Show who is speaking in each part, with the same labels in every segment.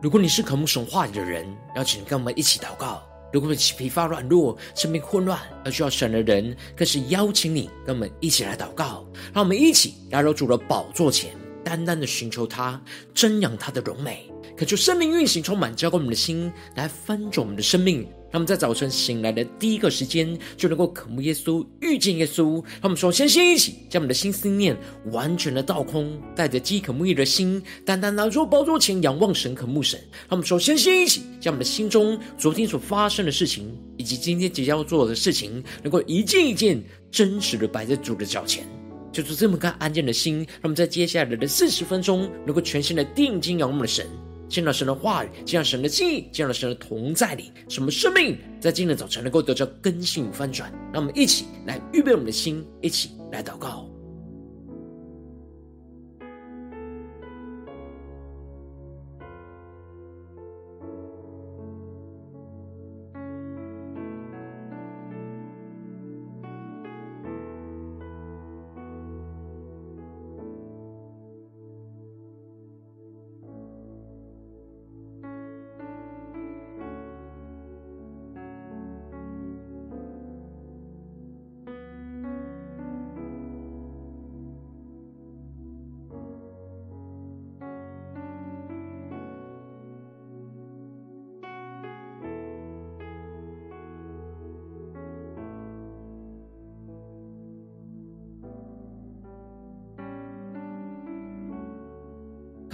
Speaker 1: 如果你是渴慕神话语的人，邀请你跟我们一起祷告；如果你疲乏软弱、生命混乱而需要神的人，更是邀请你跟我们一起来祷告。让我们一起来到主的宝座前，单单的寻求他，瞻仰他的荣美。渴求生命运行，充满交给我们的心，来翻转我们的生命。他们在早晨醒来的第一个时间，就能够渴慕耶稣，遇见耶稣。他们首先先一起将我们的心思念完全的倒空，带着饥渴慕义的心，单单拿出宝座前仰望神，渴慕神。他们首先先一起将我们的心中昨天所发生的事情，以及今天即将要做的事情，能够一件一件真实的摆在主的脚前。就是这么个安静的心，让我们在接下来的四十分钟，能够全心的定睛仰望的神。见到神的话语，见到神的记忆，见到神的同在里，什么生命在今天早晨能够得到更新翻转？让我们一起来预备我们的心，一起来祷告。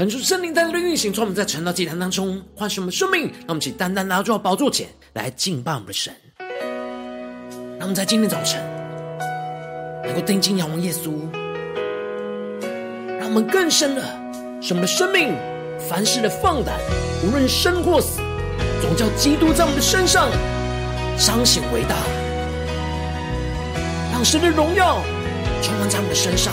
Speaker 1: 恳求圣灵在这里运行，从我们在晨祷祭坛当中唤醒我们的生命，让我们一起单单拿到宝座前来敬拜我们的神。让我们在今天早晨能够定睛仰望耶稣，让我们更深的使我们的生命凡事的放胆，无论生或死，总叫基督在我们的身上彰显伟大，让神的荣耀充满在我们的身上。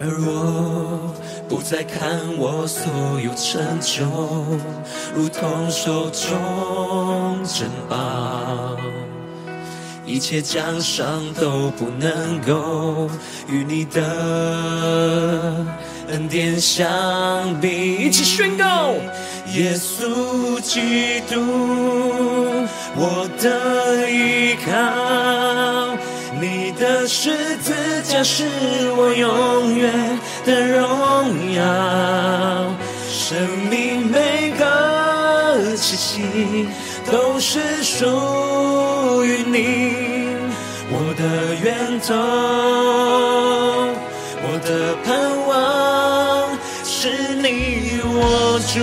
Speaker 2: 而我不再看我所有成就，如同手中珍宝，一切奖赏都不能够与你的恩典相比。
Speaker 1: 一起宣告：
Speaker 2: 耶稣基督，我的依靠。你的十字架是我永远的荣耀，生命每个气息都是属于你，我的源头，我的盼望是你我主。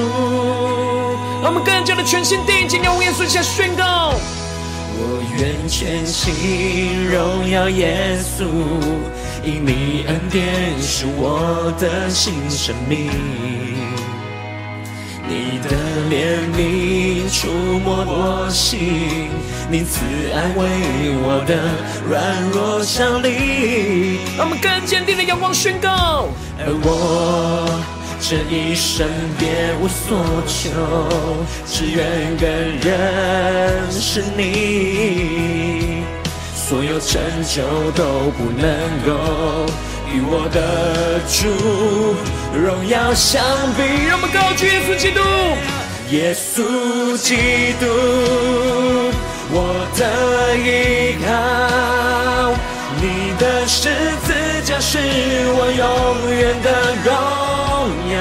Speaker 1: 让我们更加的全心定睛，用耶稣下宣告。
Speaker 2: 我愿全心荣耀耶稣，因你恩典是我的新生命。你的怜悯触摸我心，你慈爱为我的软弱效力。
Speaker 1: 让我们更坚定的仰望宣告，
Speaker 2: 而我。这一生别无所求，只愿更认识你。所有成就都不能够与我的主荣耀相比。
Speaker 1: 让我们高举耶稣基督，
Speaker 2: 耶稣基督，我的依靠，十字架是我永远的荣。耀，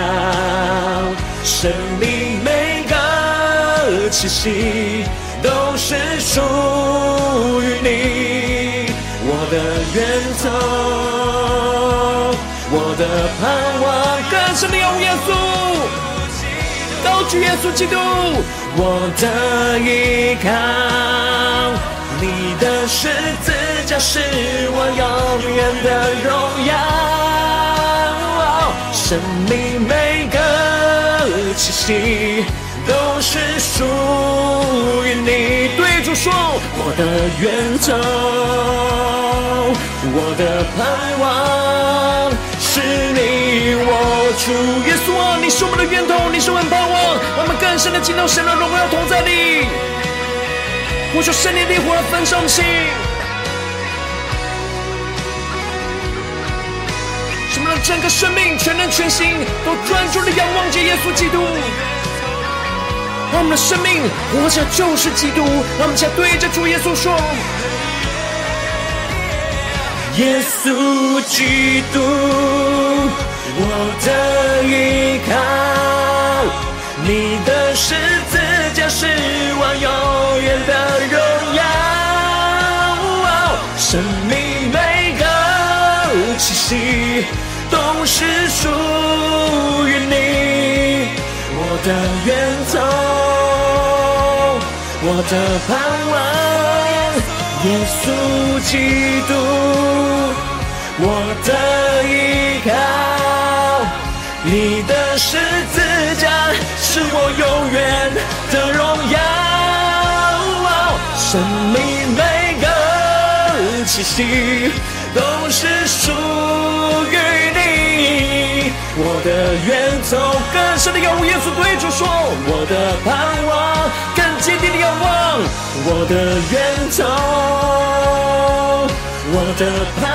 Speaker 2: 生命每个气息都是属于你，我的源头，我的盼望。
Speaker 1: 更深的仰望耶稣，高举耶稣基督，
Speaker 2: 我的依靠，你的十字架是我永远的荣耀。生命每个气息都是属于你。对主说，我的源头，我的盼望是你，我主耶稣啊，你是我们的源头，你是我们盼望，我们更深的进入神的荣耀同在里。我说圣灵烈火的焚烧心。让整个生命全人全心都专注的仰望着耶稣基督，让我们的生命活着就是基督。让我们先对着主耶稣说：耶稣基督，我的依靠，你的十字架是我永远的荣耀，生命每个气息。都是属于你，我的源头，我的盼望，耶稣基督，我的依靠，你的十字架是我永远的荣耀，生命每个气息都是属于你。我的源头，更深的仰望耶稣，对主说，我的盼望，更坚定的仰望，我的源头，我的盼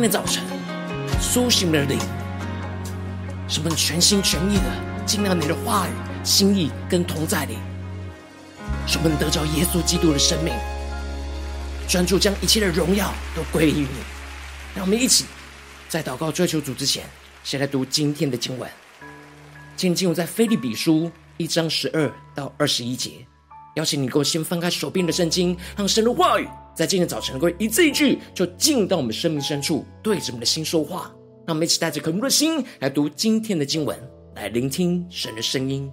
Speaker 1: 今天早晨苏醒的灵，使我们全心全意的进到你的话语、心意跟同在里，使我们得着耶稣基督的生命，专注将一切的荣耀都归于你。让我们一起在祷告追求主之前，先来读今天的经文。今天经文在腓利比书一章十二到二十一节。邀请你给我先翻开手边的圣经，让神的话语在今天早晨能够一字一句就进到我们生命深处，对着我们的心说话。让我们一起带着渴慕的心来读今天的经文，来聆听神的声音。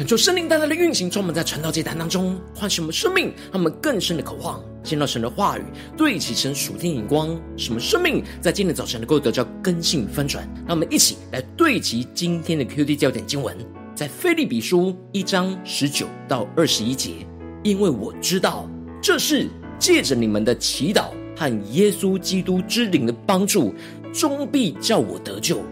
Speaker 1: 恳求圣灵大大的运行，充满在传道祭坛当中，唤醒我们生命，让我们更深的渴望见到神的话语，对齐神属天眼光，什么生命在今天早晨能够得到更新翻转。让我们一起来对齐今天的 QD 焦点经文，在腓利比书一章十九到二十一节。因为我知道这是借着你们的祈祷和耶稣基督之灵的帮助，终必叫我得救。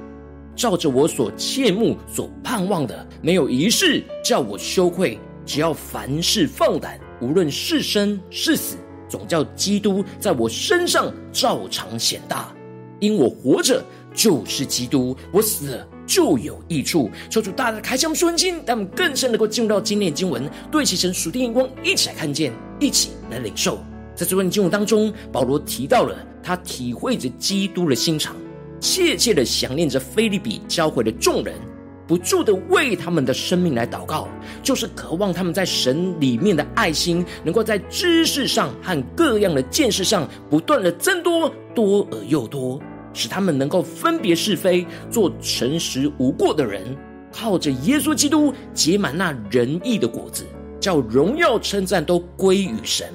Speaker 1: 照着我所切慕、所盼望的，没有一事叫我羞愧。只要凡事放胆，无论是生是死，总叫基督在我身上照常显大。因我活着就是基督，我死了就有益处。求主大大开箱顺心，让我们更深能够进入到今天的经文，对齐神属天眼光，一起来看见，一起来领受。在这段经文当中，保罗提到了他体会着基督的心肠。切切的想念着腓利比教会的众人，不住的为他们的生命来祷告，就是渴望他们在神里面的爱心，能够在知识上和各样的见识上不断的增多，多而又多，使他们能够分别是非，做诚实无过的人，靠着耶稣基督结满那仁义的果子，叫荣耀称赞都归于神。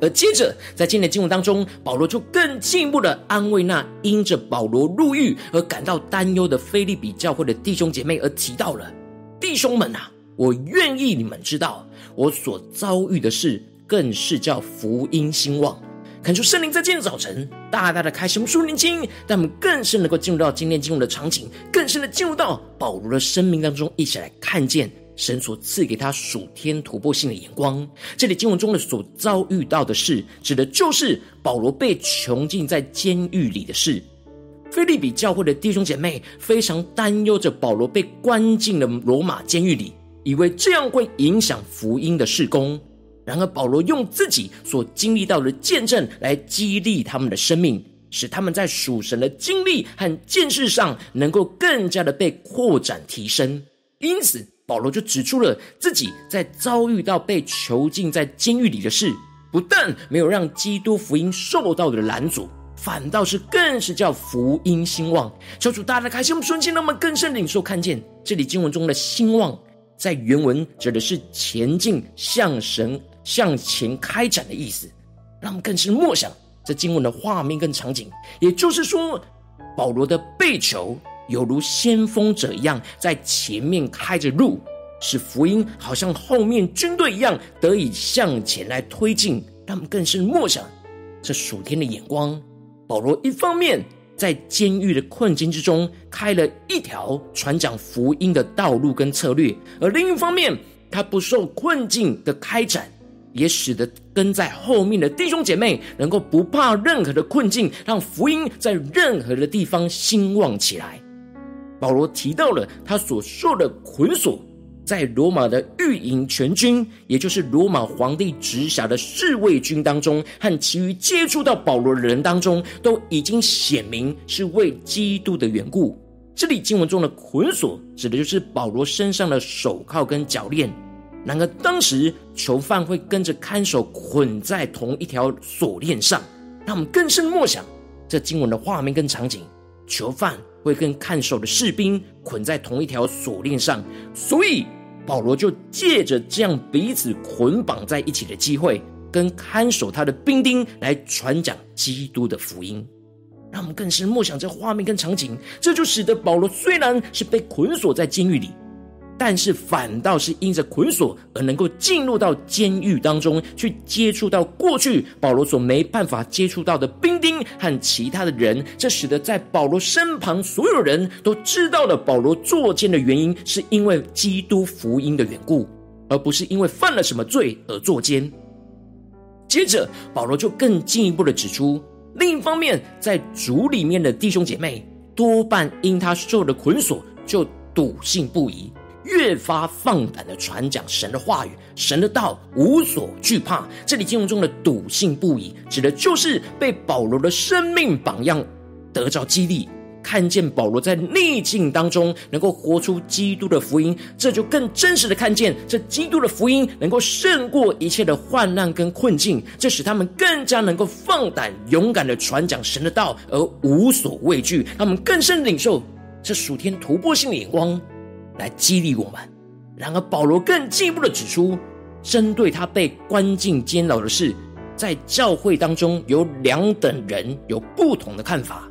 Speaker 1: 而接着，在今天的经文当中，保罗就更进一步的安慰那因着保罗入狱而感到担忧的腓利比教会的弟兄姐妹，而提到了弟兄们啊，我愿意你们知道，我所遭遇的事，更是叫福音兴旺。恳求圣灵在今天早晨大大的开启我们属灵经，让我们更深能够进入到今天经文的场景，更深的进入到保罗的生命当中，一起来看见。神所赐给他属天突破性的眼光，这里经文中的所遭遇到的事，指的就是保罗被囚禁在监狱里的事。腓利比教会的弟兄姐妹非常担忧着保罗被关进了罗马监狱里，以为这样会影响福音的事工。然而保罗用自己所经历到的见证来激励他们的生命，使他们在属神的经历和见识上能够更加的被扩展提升。因此。保罗就指出了自己在遭遇到被囚禁在监狱里的事，不但没有让基督福音受到的拦阻，反倒是更是叫福音兴旺。求主大大开心我们瞬间，让我们更深领受看见这里经文中的兴旺，在原文指的是前进、向神向前开展的意思。让我们更深默想这经文的画面跟场景，也就是说，保罗的被囚。犹如先锋者一样，在前面开着路，使福音好像后面军队一样得以向前来推进。他们更是默想这属天的眼光。保罗一方面在监狱的困境之中开了一条传讲福音的道路跟策略，而另一方面，他不受困境的开展，也使得跟在后面的弟兄姐妹能够不怕任何的困境，让福音在任何的地方兴旺起来。保罗提到了他所受的捆锁，在罗马的御营全军，也就是罗马皇帝直辖的侍卫军当中，和其余接触到保罗的人当中，都已经显明是为基督的缘故。这里经文中的捆锁，指的就是保罗身上的手铐跟脚链。然而当时囚犯会跟着看守捆在同一条锁链上，让我们更深默想这经文的画面跟场景。囚犯会跟看守的士兵捆在同一条锁链上，所以保罗就借着这样彼此捆绑在一起的机会，跟看守他的兵丁来传讲基督的福音。让我们更深默想这画面跟场景，这就使得保罗虽然是被捆锁在监狱里。但是反倒是因着捆锁而能够进入到监狱当中去接触到过去保罗所没办法接触到的兵丁和其他的人，这使得在保罗身旁所有人都知道了保罗坐监的原因，是因为基督福音的缘故，而不是因为犯了什么罪而坐监。接着保罗就更进一步的指出，另一方面在主里面的弟兄姐妹多半因他受了捆锁就笃信不疑。越发放胆的传讲神的话语，神的道无所惧怕。这里经文中的笃信不疑，指的就是被保罗的生命榜样得着激励，看见保罗在逆境当中能够活出基督的福音，这就更真实的看见这基督的福音能够胜过一切的患难跟困境，这使他们更加能够放胆勇敢的传讲神的道，而无所畏惧。他们更深领受这属天突破性的眼光。来激励我们，然而，保罗更进一步的指出，针对他被关进监牢的事，在教会当中有两等人有不同的看法。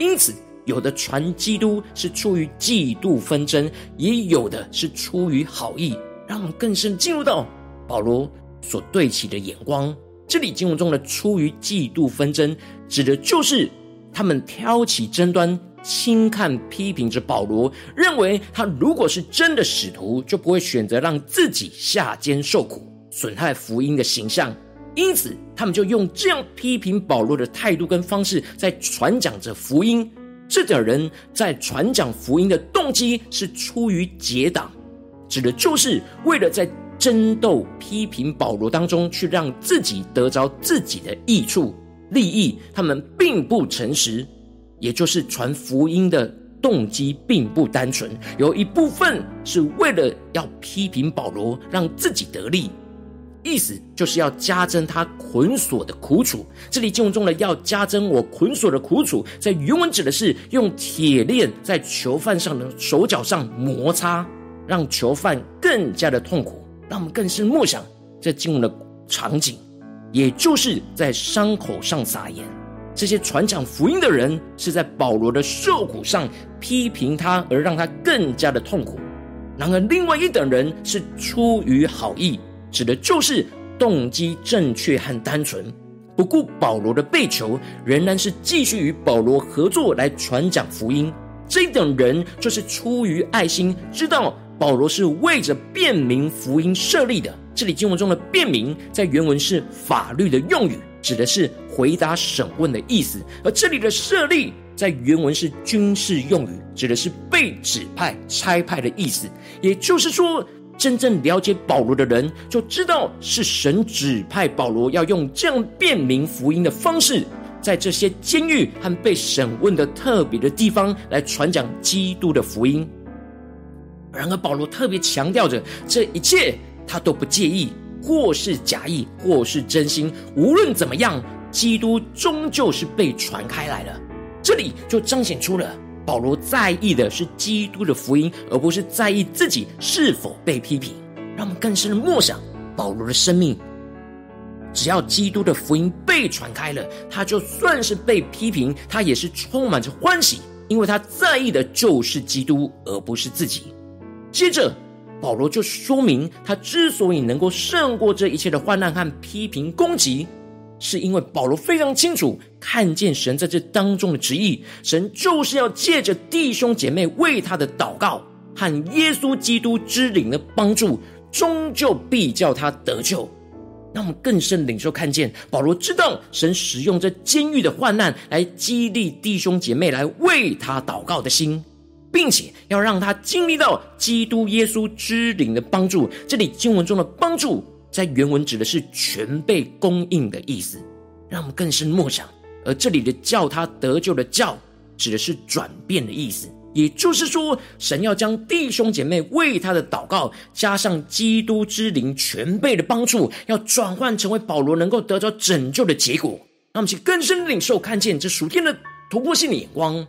Speaker 1: 因此，有的传基督是出于嫉妒纷争，也有的是出于好意。让我们更深进入到保罗所对齐的眼光。这里经文中的出于嫉妒纷争，指的就是他们挑起争端。轻看批评着保罗，认为他如果是真的使徒，就不会选择让自己下监受苦，损害福音的形象。因此，他们就用这样批评保罗的态度跟方式，在传讲着福音。这等人在传讲福音的动机是出于结党，指的就是为了在争斗批评保罗当中，去让自己得着自己的益处利益。他们并不诚实。也就是传福音的动机并不单纯，有一部分是为了要批评保罗，让自己得利，意思就是要加增他捆锁的苦楚。这里经文中的要加增我捆锁的苦楚，在原文指的是用铁链在囚犯上的手脚上摩擦，让囚犯更加的痛苦。让我们更深默想这经文的场景，也就是在伤口上撒盐。这些传讲福音的人是在保罗的受苦上批评他，而让他更加的痛苦。然而，另外一等人是出于好意，指的就是动机正确和单纯，不顾保罗的被囚，仍然是继续与保罗合作来传讲福音。这一等人就是出于爱心，知道保罗是为着辩明福音设立的。这里经文中的辩明，在原文是法律的用语。指的是回答审问的意思，而这里的设立在原文是军事用语，指的是被指派、差派的意思。也就是说，真正了解保罗的人就知道是神指派保罗要用这样辩明福音的方式，在这些监狱和被审问的特别的地方来传讲基督的福音。然而，保罗特别强调着这一切，他都不介意。或是假意，或是真心，无论怎么样，基督终究是被传开来了。这里就彰显出了保罗在意的是基督的福音，而不是在意自己是否被批评。让我们更深的默想保罗的生命。只要基督的福音被传开了，他就算是被批评，他也是充满着欢喜，因为他在意的就是基督，而不是自己。接着。保罗就说明，他之所以能够胜过这一切的患难和批评攻击，是因为保罗非常清楚看见神在这当中的旨意。神就是要借着弟兄姐妹为他的祷告和耶稣基督之灵的帮助，终究必叫他得救。那我们更深领受看见，保罗知道神使用这监狱的患难来激励弟兄姐妹来为他祷告的心。并且要让他经历到基督耶稣之灵的帮助。这里经文中的帮助，在原文指的是全被供应的意思。让我们更深默想。而这里的叫他得救的叫，指的是转变的意思。也就是说，神要将弟兄姐妹为他的祷告，加上基督之灵全备的帮助，要转换成为保罗能够得着拯救的结果。让我们去更深领受看见这属天的突破性的眼光。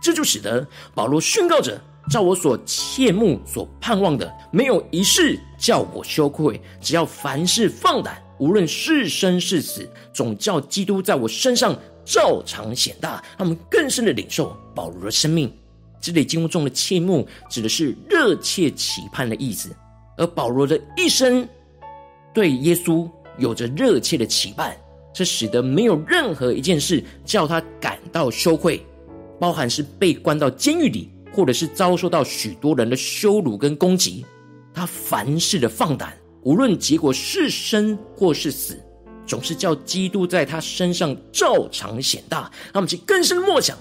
Speaker 1: 这就使得保罗宣告着：照我所切慕、所盼望的，没有一事叫我羞愧。只要凡事放胆，无论是生是死，总叫基督在我身上照常显大。他们更深的领受保罗的生命。这里经文中的切慕，指的是热切期盼的意思。而保罗的一生对耶稣有着热切的期盼，这使得没有任何一件事叫他感到羞愧。包含是被关到监狱里，或者是遭受到许多人的羞辱跟攻击，他凡事的放胆，无论结果是生或是死，总是叫基督在他身上照常显大。让我们去更深默想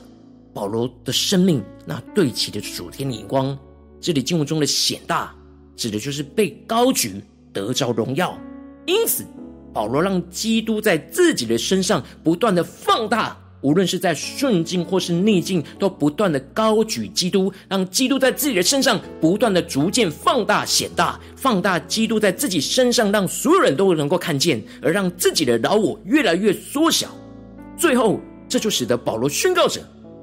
Speaker 1: 保罗的生命那对齐的主天的眼光。这里经文中的显大，指的就是被高举得着荣耀。因此，保罗让基督在自己的身上不断的放大。无论是在顺境或是逆境，都不断的高举基督，让基督在自己的身上不断的逐渐放大显大，放大基督在自己身上，让所有人都能够看见，而让自己的老我越来越缩小。最后，这就使得保罗宣告着：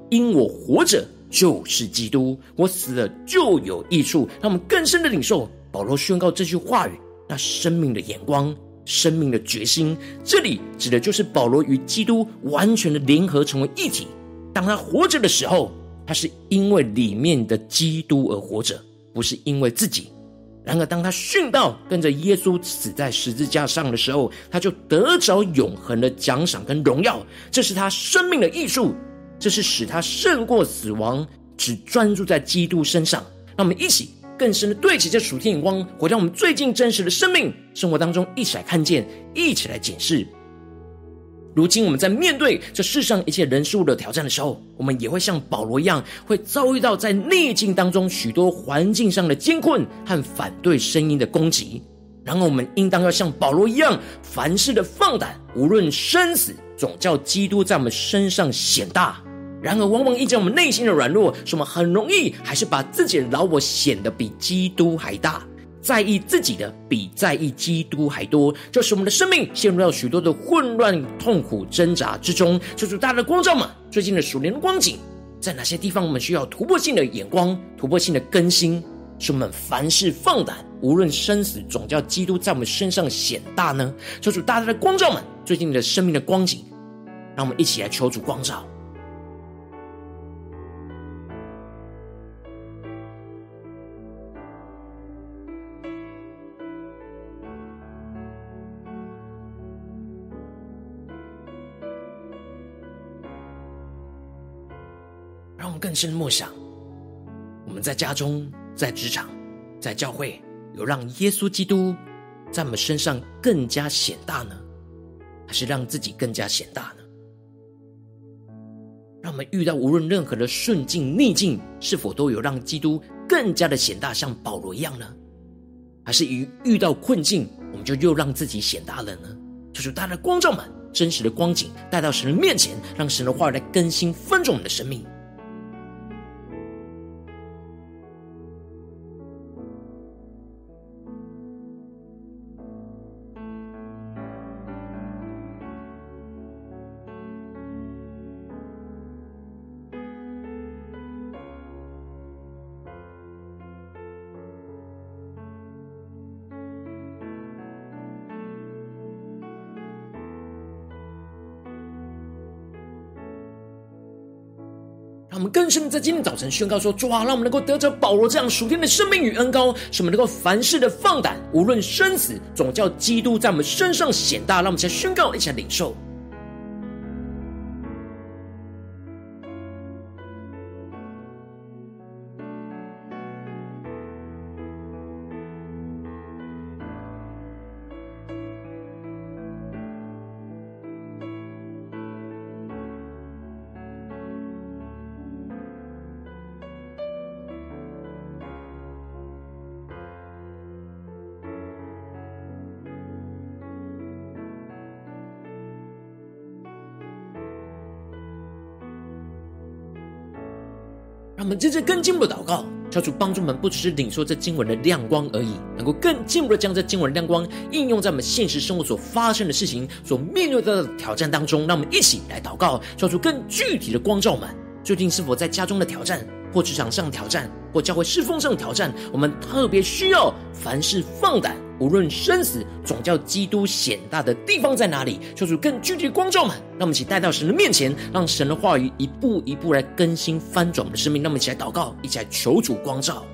Speaker 1: 因我活着就是基督，我死了就有益处。让我们更深的领受保罗宣告这句话语，那生命的眼光、生命的决心，这里指的就是保罗与基督完全的联合，成为一体。当他活着的时候，他是因为里面的基督而活着，不是因为自己。然而，当他殉道，跟着耶稣死在十字架上的时候，他就得着永恒的奖赏跟荣耀。这是他生命的艺术，这是使他胜过死亡，只专注在基督身上。让我们一起更深的对齐这属天眼光，回到我们最近真实的生命生活当中，一起来看见，一起来检视。如今我们在面对这世上一切人事物的挑战的时候，我们也会像保罗一样，会遭遇到在逆境当中许多环境上的艰困和反对声音的攻击。然后，我们应当要像保罗一样，凡事的放胆，无论生死，总叫基督在我们身上显大。然而，往往因着我们内心的软弱，是我们很容易还是把自己的老我显得比基督还大。在意自己的比在意基督还多，就使我们的生命陷入到许多的混乱、痛苦、挣扎之中。求主大家的光照嘛，最近的属灵光景，在哪些地方我们需要突破性的眼光、突破性的更新，使我们凡事放胆，无论生死，总叫基督在我们身上显大呢？求主大家的光照们，最近的生命的光景，让我们一起来求主光照。更深的默想，我们在家中、在职场、在教会，有让耶稣基督在我们身上更加显大呢，还是让自己更加显大呢？让我们遇到无论任何的顺境逆境，是否都有让基督更加的显大，像保罗一样呢？还是一遇到困境，我们就又让自己显大了呢？就是大家的光照们，真实的光景带到神的面前，让神的话来更新分盛我们的生命。我们更深的在今天早晨宣告说：主啊，让我们能够得着保罗这样属天的生命与恩膏，使我们能够凡事的放胆，无论生死，总叫基督在我们身上显大。让我们先宣告，一起来领受。们接着更进一步的祷告，求主帮助我们，不只是领受这经文的亮光而已，能够更进一步的将这经文的亮光应用在我们现实生活所发生的事情、所面对到的挑战当中。让我们一起来祷告，求主更具体的光照们。究竟是否在家中的挑战，或职场上的挑战，或教会侍奉上的挑战，我们特别需要凡事放胆。无论生死，总叫基督显大的地方在哪里？求主更具体的光照们，让我们一起带到神的面前，让神的话语一步一步来更新翻转我们的生命。让我们一起来祷告，一起来求主光照。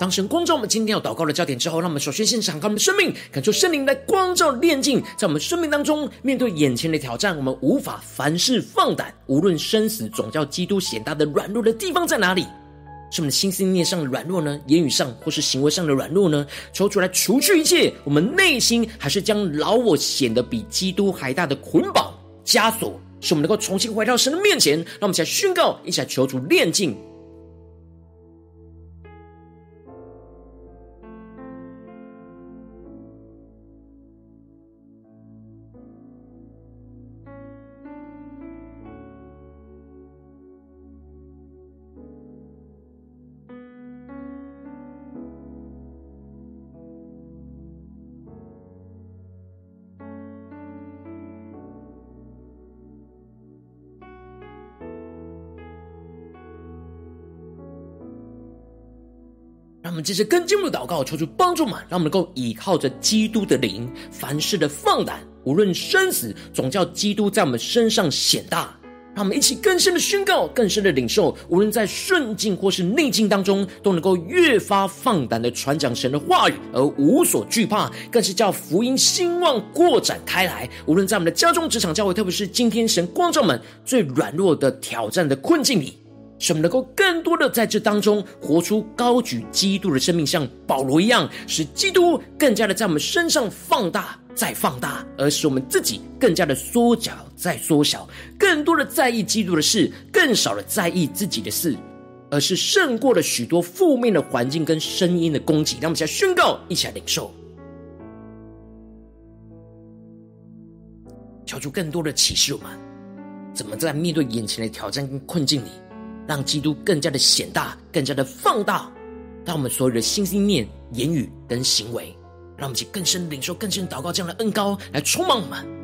Speaker 1: 当神光照我们今天要祷告的焦点之后，让我们首先先敞开我们的生命，感受圣灵来光照炼净，在我们生命当中，面对眼前的挑战，我们无法凡事放胆，无论生死，总叫基督显大的软弱的地方在哪里？是我们的心思念上的软弱呢？言语上或是行为上的软弱呢？求主来除去一切，我们内心还是将老我显得比基督还大的捆绑枷锁，使我们能够重新回到神的面前，让我们一起来宣告，一起来求主炼净。们接着更进一步的祷告，求主帮助嘛，让我们能够依靠着基督的灵，凡事的放胆，无论生死，总叫基督在我们身上显大。让我们一起更深的宣告，更深的领受，无论在顺境或是逆境当中，都能够越发放胆的传讲神的话语，而无所惧怕，更是叫福音兴旺扩展开来。无论在我们的家中、职场、教会，特别是今天神光照们最软弱的挑战的困境里。使我们能够更多的在这当中活出高举基督的生命，像保罗一样，使基督更加的在我们身上放大再放大，而使我们自己更加的缩小再缩小，更多的在意基督的事，更少的在意自己的事，而是胜过了许多负面的环境跟声音的攻击。让我们一起来宣告，一起来领受，求出更多的启示，我们怎么在面对眼前的挑战跟困境里。让基督更加的显大，更加的放大，让我们所有的信、心念、言语跟行为，让我们去更深领受、更深祷告这样的恩膏来充满我们。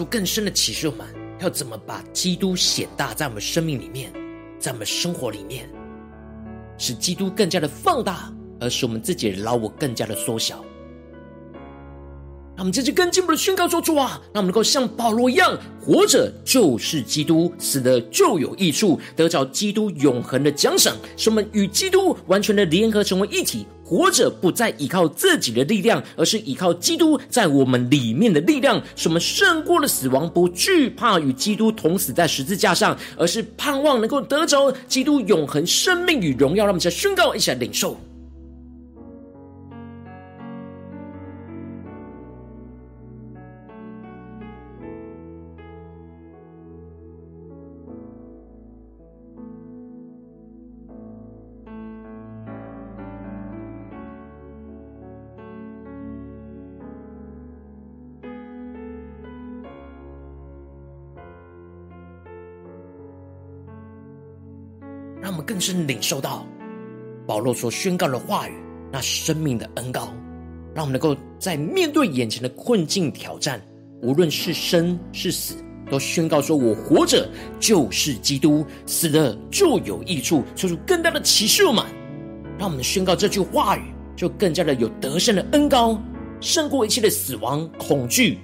Speaker 1: 出更深的启示，我们要怎么把基督显大在我们生命里面，在我们生活里面，使基督更加的放大，而使我们自己的老我更加的缩小。我们这次更进一步的宣告说：主啊，让我们能够像保罗一样，活着就是基督，死的就有益处，得着基督永恒的奖赏，使我们与基督完全的联合成为一体。活着不再依靠自己的力量，而是依靠基督在我们里面的力量，使我们胜过了死亡，不惧怕与基督同死在十字架上，而是盼望能够得着基督永恒生命与荣耀。让我们再宣告一下领受。是领受到保罗所宣告的话语，那生命的恩膏，让我们能够在面对眼前的困境挑战，无论是生是死，都宣告说：“我活着就是基督，死了就有益处。”说出更大的启示嘛，让我们宣告这句话语，就更加的有得胜的恩膏，胜过一切的死亡恐惧。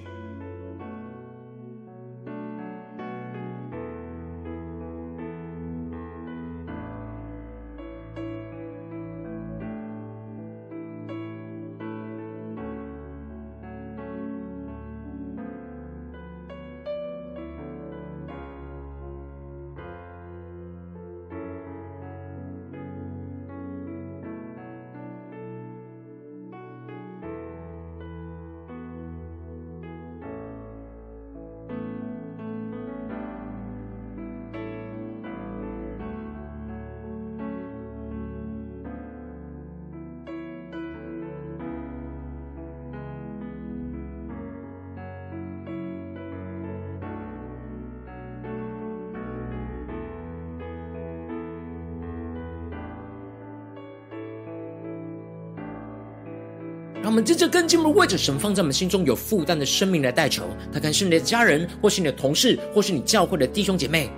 Speaker 1: 让我们真正跟进一步为着神放在我们心中有负担的生命来代求。他看是你的家人，或是你的同事，或是你教会的弟兄姐妹。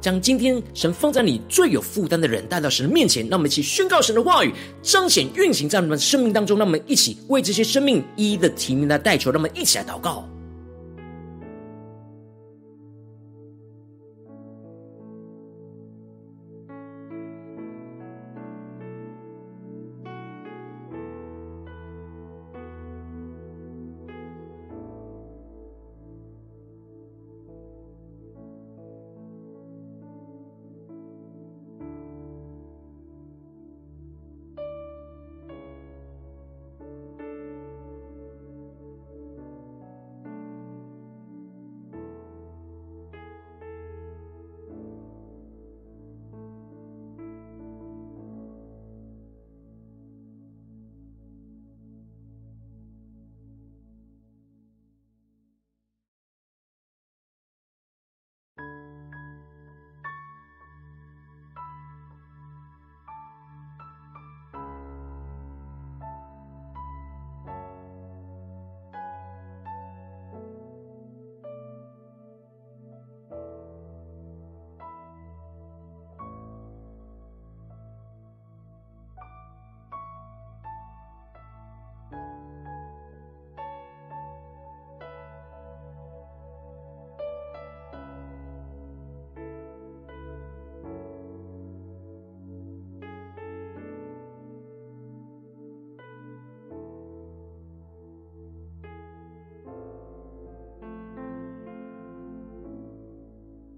Speaker 1: 将今天神放在你最有负担的人带到神的面前，让我们一起宣告神的话语，彰显运行在我们生命当中。让我们一起为这些生命一一的提名来代求，让我们一起来祷告。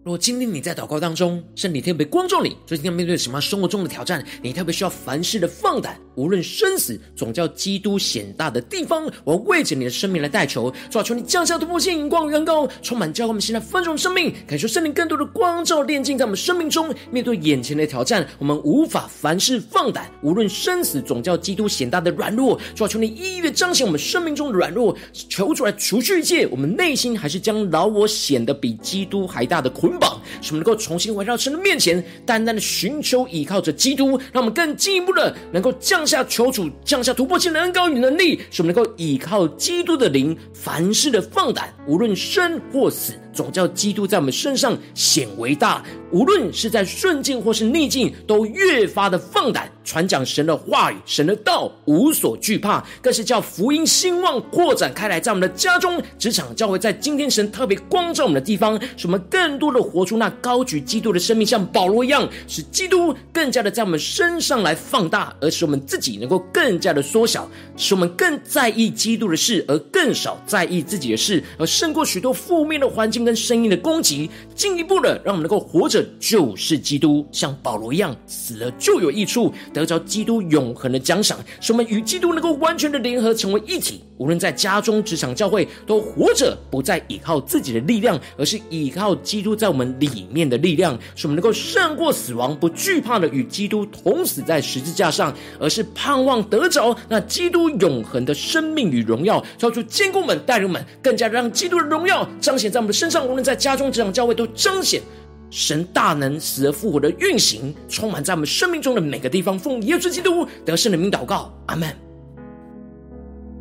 Speaker 1: 如果今天你在祷告当中，圣灵特别光照你，最近要面对什么生活中的挑战？你特别需要凡事的放胆，无论生死，总叫基督显大的地方，我要为着你的生命来代求。主啊，求你降下突破性、眼光远高，充满教会我们现在丰盛生命，感受圣灵更多的光照炼净在我们生命中。面对眼前的挑战，我们无法凡事放胆，无论生死，总叫基督显大的软弱。主啊，求你一一的彰显我们生命中的软弱，求主来除去一切，我们内心还是将老我显得比基督还大的捆绑。使我们能够重新回到神的面前，单单的寻求依靠着基督，让我们更进一步的能够降下求主降下突破性的恩膏与能力，使我们能够依靠基督的灵，凡事的放胆，无论生或死。总叫基督在我们身上显为大，无论是在顺境或是逆境，都越发的放胆传讲神的话语、神的道，无所惧怕，更是叫福音兴旺扩展开来，在我们的家中、职场、教会，在今天神特别光照我们的地方，使我们更多的活出那高举基督的生命，像保罗一样，使基督更加的在我们身上来放大，而使我们自己能够更加的缩小，使我们更在意基督的事，而更少在意自己的事，而胜过许多负面的环境跟声音的攻击，进一步的让我们能够活着就是基督，像保罗一样，死了就有益处，得着基督永恒的奖赏，使我们与基督能够完全的联合，成为一体。无论在家中、职场、教会，都活着不再依靠自己的力量，而是依靠基督在我们里面的力量，使我们能够胜过死亡，不惧怕的与基督同死在十字架上，而是盼望得着那基督永恒的生命与荣耀。超出坚固们、带领们，更加让基督的荣耀彰显在我们的身上。无论在家中、职场、教会，都彰显神大能、死而复活的运行，充满在我们生命中的每个地方。奉耶稣基督得胜的名祷告，阿门。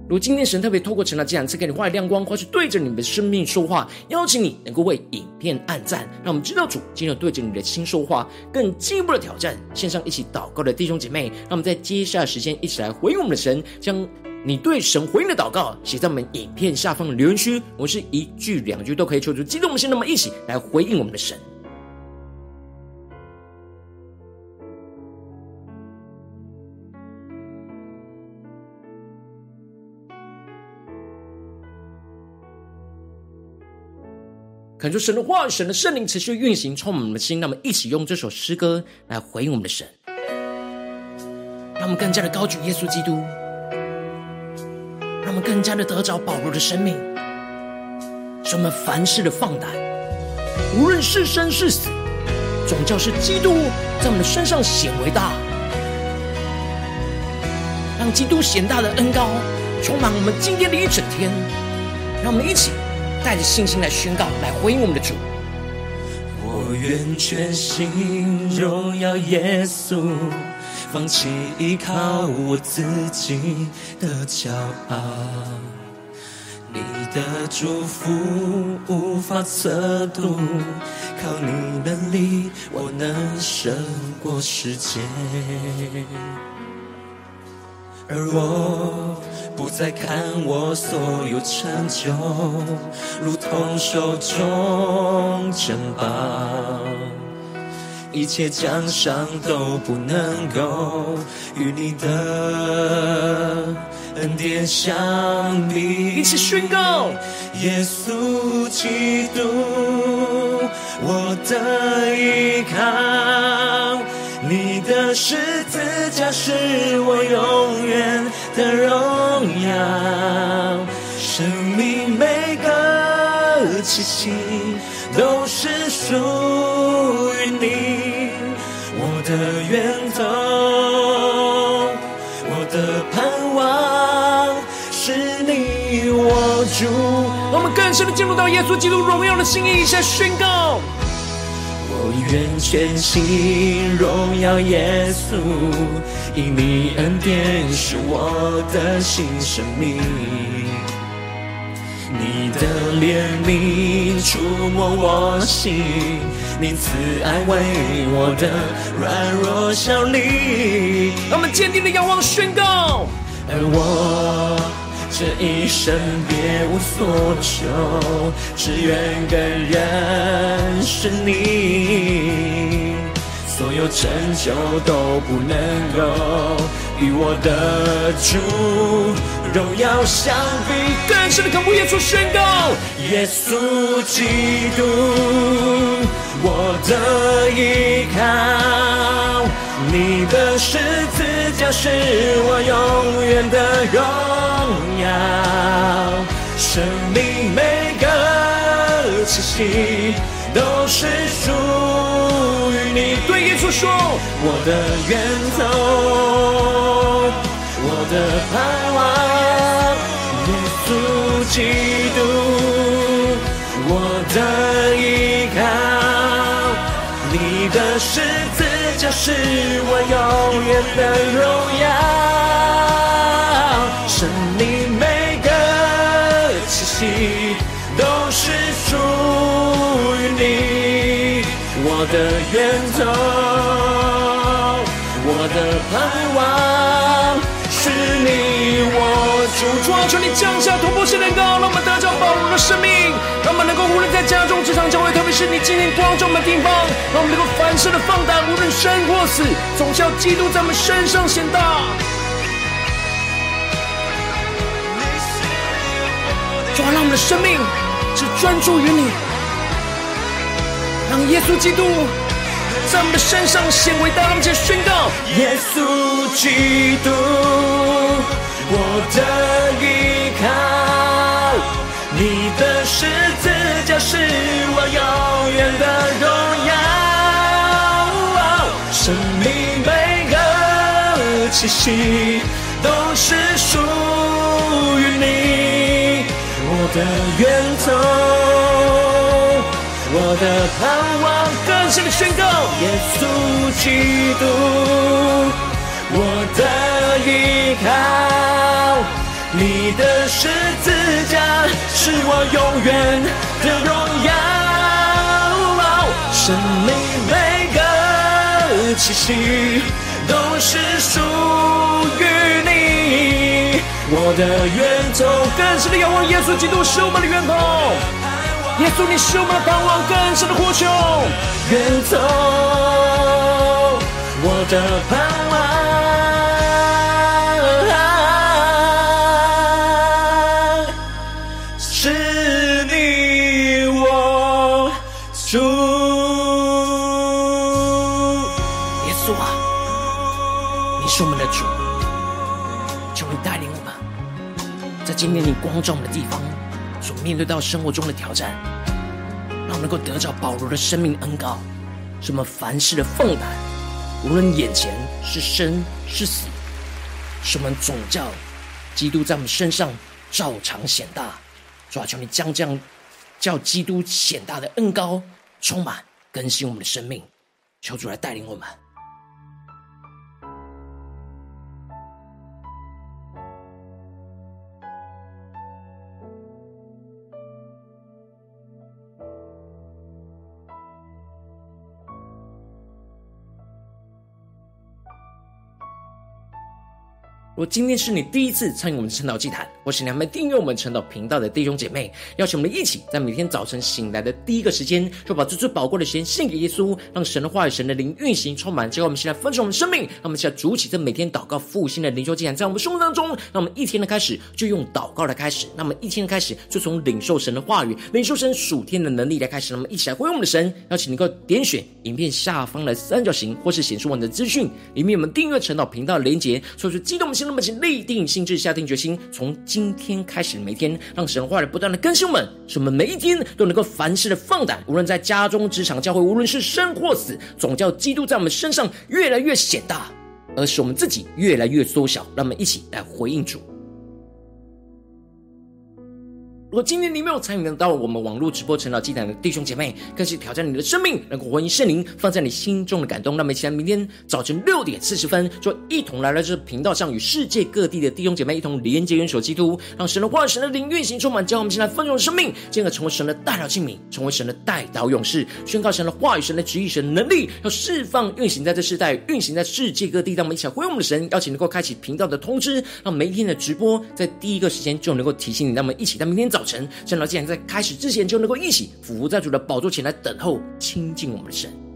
Speaker 1: 如今天神特别透过成了这两次给你画的亮光，或是对着你们的生命说话，邀请你能够为影片按赞，让我们知道主今日对着你的心说话，更进一步的挑战。线上一起祷告的弟兄姐妹，让我们在接下来的时间一起来回应我们的神，将。你对神回应的祷告写在我们影片下方的留言区，我们是一句两句都可以求助激动我们心，那么一起来回应我们的神。恳求神的话、神的圣灵持续运行，充满我们的心，那么一起用这首诗歌来回应我们的神，让我们更加的高举耶稣基督。让我们更加的得着保罗的生命，使我们凡事的放胆，无论是生是死，总叫是基督在我们的身上显为大，让基督显大的恩高充满我们今天的一整天。让我们一起带着信心来宣告，来回应我们的主。
Speaker 2: 我愿全心荣耀耶稣。放弃依靠我自己的骄傲。你的祝福无法测度，靠你能力，我能胜过世界。而我不再看我所有成就，如同手中珍宝，一切奖赏都不能够与你的恩典相比。
Speaker 1: 一起宣告：
Speaker 2: 耶稣基督，我的依靠。你的十字架是我永远的荣耀，生命每个气息都是属于你，我的源头，我的盼望是你我主。
Speaker 1: 我们更深的进入到耶稣基督荣耀的心意下宣告。
Speaker 2: 我愿全心荣耀耶稣，因你恩典是我的新生命。你的怜悯触摸我心，你慈爱为我的软弱效力。
Speaker 1: 让我们坚定的仰望宣告，
Speaker 2: 而我。这一生别无所求，只愿更认识你。所有成就都不能够与我的主荣耀相比。
Speaker 1: 更深的渴慕耶稣宣告：
Speaker 2: 耶稣基督，我的依靠，你的十字架是我永远的荣耀，生命每个气息都是属于你。
Speaker 1: 对耶稣说：
Speaker 2: 我的源头，我的盼望，耶稣基督，我的依靠，你的十字架是我永远的荣耀，生命每个气息都是属于你，我的源头，我的盼望。主。
Speaker 1: 啊，求你降下突破性能高，让我们得着保罗的生命，让我们能够无论在家中、职场、教会，特别是你今天光照我们的地方，让我们能够凡事的放胆，无论生或死，总是要基督在我们身上显大。主啊，让我们的生命。只专注于你，让耶稣基督在我们的身上显伟大。让我们宣告：
Speaker 2: 耶稣基督，我的依靠，你的十字架是我永远的荣耀，生命每个气息都是属于你。我的源头，我的盼望，
Speaker 1: 更深的宣告：
Speaker 2: 耶稣基督，我的依靠，你的十字架是我永远的荣耀，生命每个气息都是属于你。我的源头，
Speaker 1: 更深的仰望耶稣基督是我们的源头。耶稣，你是我们的盼望，更深的呼求。
Speaker 2: 源头，我的盼望是你我主。
Speaker 1: 耶稣啊，你是我们的主。求你带领我们，在今天你光照我们的地方，所面对到生活中的挑战，让我们能够得着保罗的生命恩膏，使我们凡事的奉胆，无论眼前是生是死，使我们总叫基督在我们身上照常显大。主啊，求你将这样叫基督显大的恩膏充满更新我们的生命，求主来带领我们。如果今天是你第一次参与我们晨祷祭坛，或是你还没订阅我们晨祷频道的弟兄姐妹，邀请我们一起在每天早晨醒来的第一个时间，就把最最宝贵的时间献给耶稣，让神的话语、神的灵运行充满。结果我们现在分盛我们生命，让我们现在主起这每天祷告复兴的灵修祭坛，在我们生活当中，让我们一天的开始就用祷告来开始，那么一天的开始就从领受神的话语、领受神属天的能力来开始。那么一起来回应我们的神，邀请你够点选影片下方的三角形，或是显示完的资讯里面，我们订阅晨祷频道的连结，说出激动我们心。那么，请立定心智，下定决心，从今天开始，每天让神话的不断的更新我们，使我们每一天都能够凡事的放胆，无论在家中、职场、教会，无论是生或死，总叫基督在我们身上越来越显大，而使我们自己越来越缩小。让我们一起来回应主。如果今天你没有参与到我们网络直播成长祭坛的弟兄姐妹，更是挑战你的生命，能够回应圣灵放在你心中的感动。那么，期待明天早晨六点四十分，就一同来到这频道上，与世界各地的弟兄姐妹一同连接、元首基督，让神的话、神的灵运行充满，将我们现在丰盛的生命，进而成为神的代祷器皿，成为神的代祷勇士，宣告神的话语、神的旨意、神的能力，要释放、运行在这世代，运行在世界各地。让我们一起来回应我们的神，邀请能够开启频道的通知，让每一天的直播在第一个时间就能够提醒你。让我们一起在明天早。早晨，圣老竟然在开始之前就能够一起俯伏在主的宝座前来等候亲近我们的神。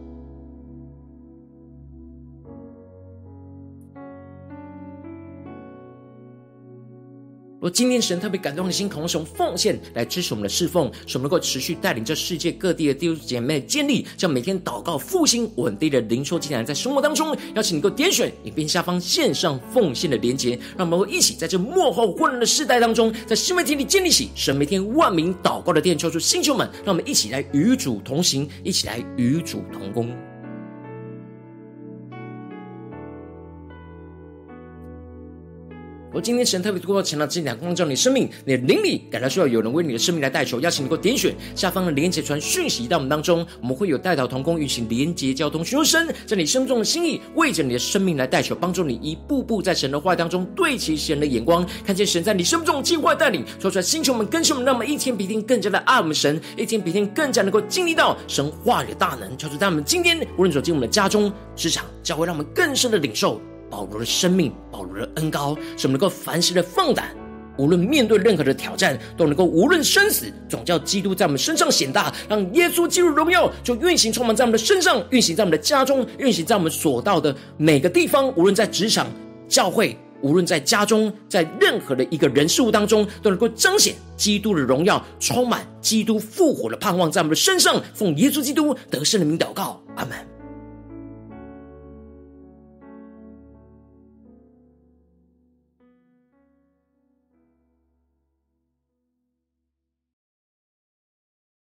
Speaker 1: 若今天神特别感动的心，渴望用奉献来支持我们的侍奉，使我们能够持续带领着世界各地的弟兄姐妹建立，将每天祷告复兴稳定的灵修祭坛，在生活当中，邀请你能够点选影片下方线上奉献的连结，让我们一起在这幕后混乱的世代当中，在新媒体里建立起神每天万名祷告的殿，抽出星球们，让我们一起来与主同行，一起来与主同工。我今天神特别透过前的这两光照你生命，你的灵里感到需要有人为你的生命来代求，邀请你给我点选下方的连结传讯息到我们当中，我们会有代祷同工运行连结交通，寻求神在你生中的心意，为着你的生命来代求，帮助你一步步在神的话当中对齐神的眼光，看见神在你生命中的计划带领，说出来星球们更新我们，让我们一天比一天更加的爱我们神，一天比一天更加能够经历到神话语的大能，求主在我们今天无论走进我们的家中、职场、教会，让我们更深的领受。保罗的生命，保罗的恩膏，使我们能够凡事的放胆，无论面对任何的挑战，都能够无论生死，总叫基督在我们身上显大，让耶稣基督荣耀就运行充满在我们的身上，运行在我们的家中，运行在我们所到的每个地方，无论在职场、教会，无论在家中，在任何的一个人事物当中，都能够彰显基督的荣耀，充满基督复活的盼望在我们的身上。奉耶稣基督得胜的名祷告，阿门。